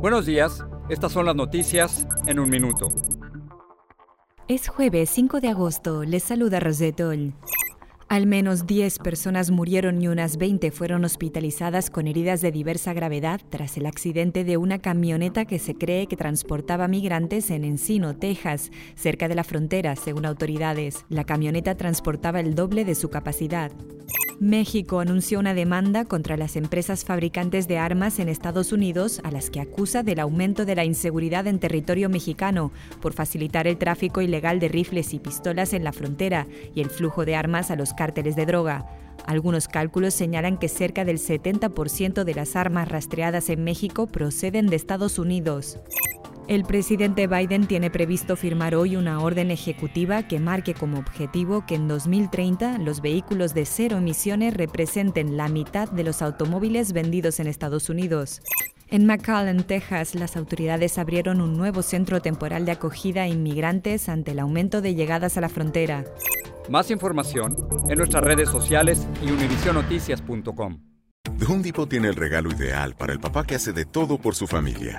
Buenos días, estas son las noticias en un minuto. Es jueves 5 de agosto, les saluda Rosetol. Al menos 10 personas murieron y unas 20 fueron hospitalizadas con heridas de diversa gravedad tras el accidente de una camioneta que se cree que transportaba migrantes en Encino, Texas, cerca de la frontera, según autoridades. La camioneta transportaba el doble de su capacidad. México anunció una demanda contra las empresas fabricantes de armas en Estados Unidos a las que acusa del aumento de la inseguridad en territorio mexicano por facilitar el tráfico ilegal de rifles y pistolas en la frontera y el flujo de armas a los cárteles de droga. Algunos cálculos señalan que cerca del 70% de las armas rastreadas en México proceden de Estados Unidos. El presidente Biden tiene previsto firmar hoy una orden ejecutiva que marque como objetivo que en 2030 los vehículos de cero emisiones representen la mitad de los automóviles vendidos en Estados Unidos. En McAllen, Texas, las autoridades abrieron un nuevo centro temporal de acogida a inmigrantes ante el aumento de llegadas a la frontera. Más información en nuestras redes sociales y univisionoticias.com. The Home Depot tiene el regalo ideal para el papá que hace de todo por su familia,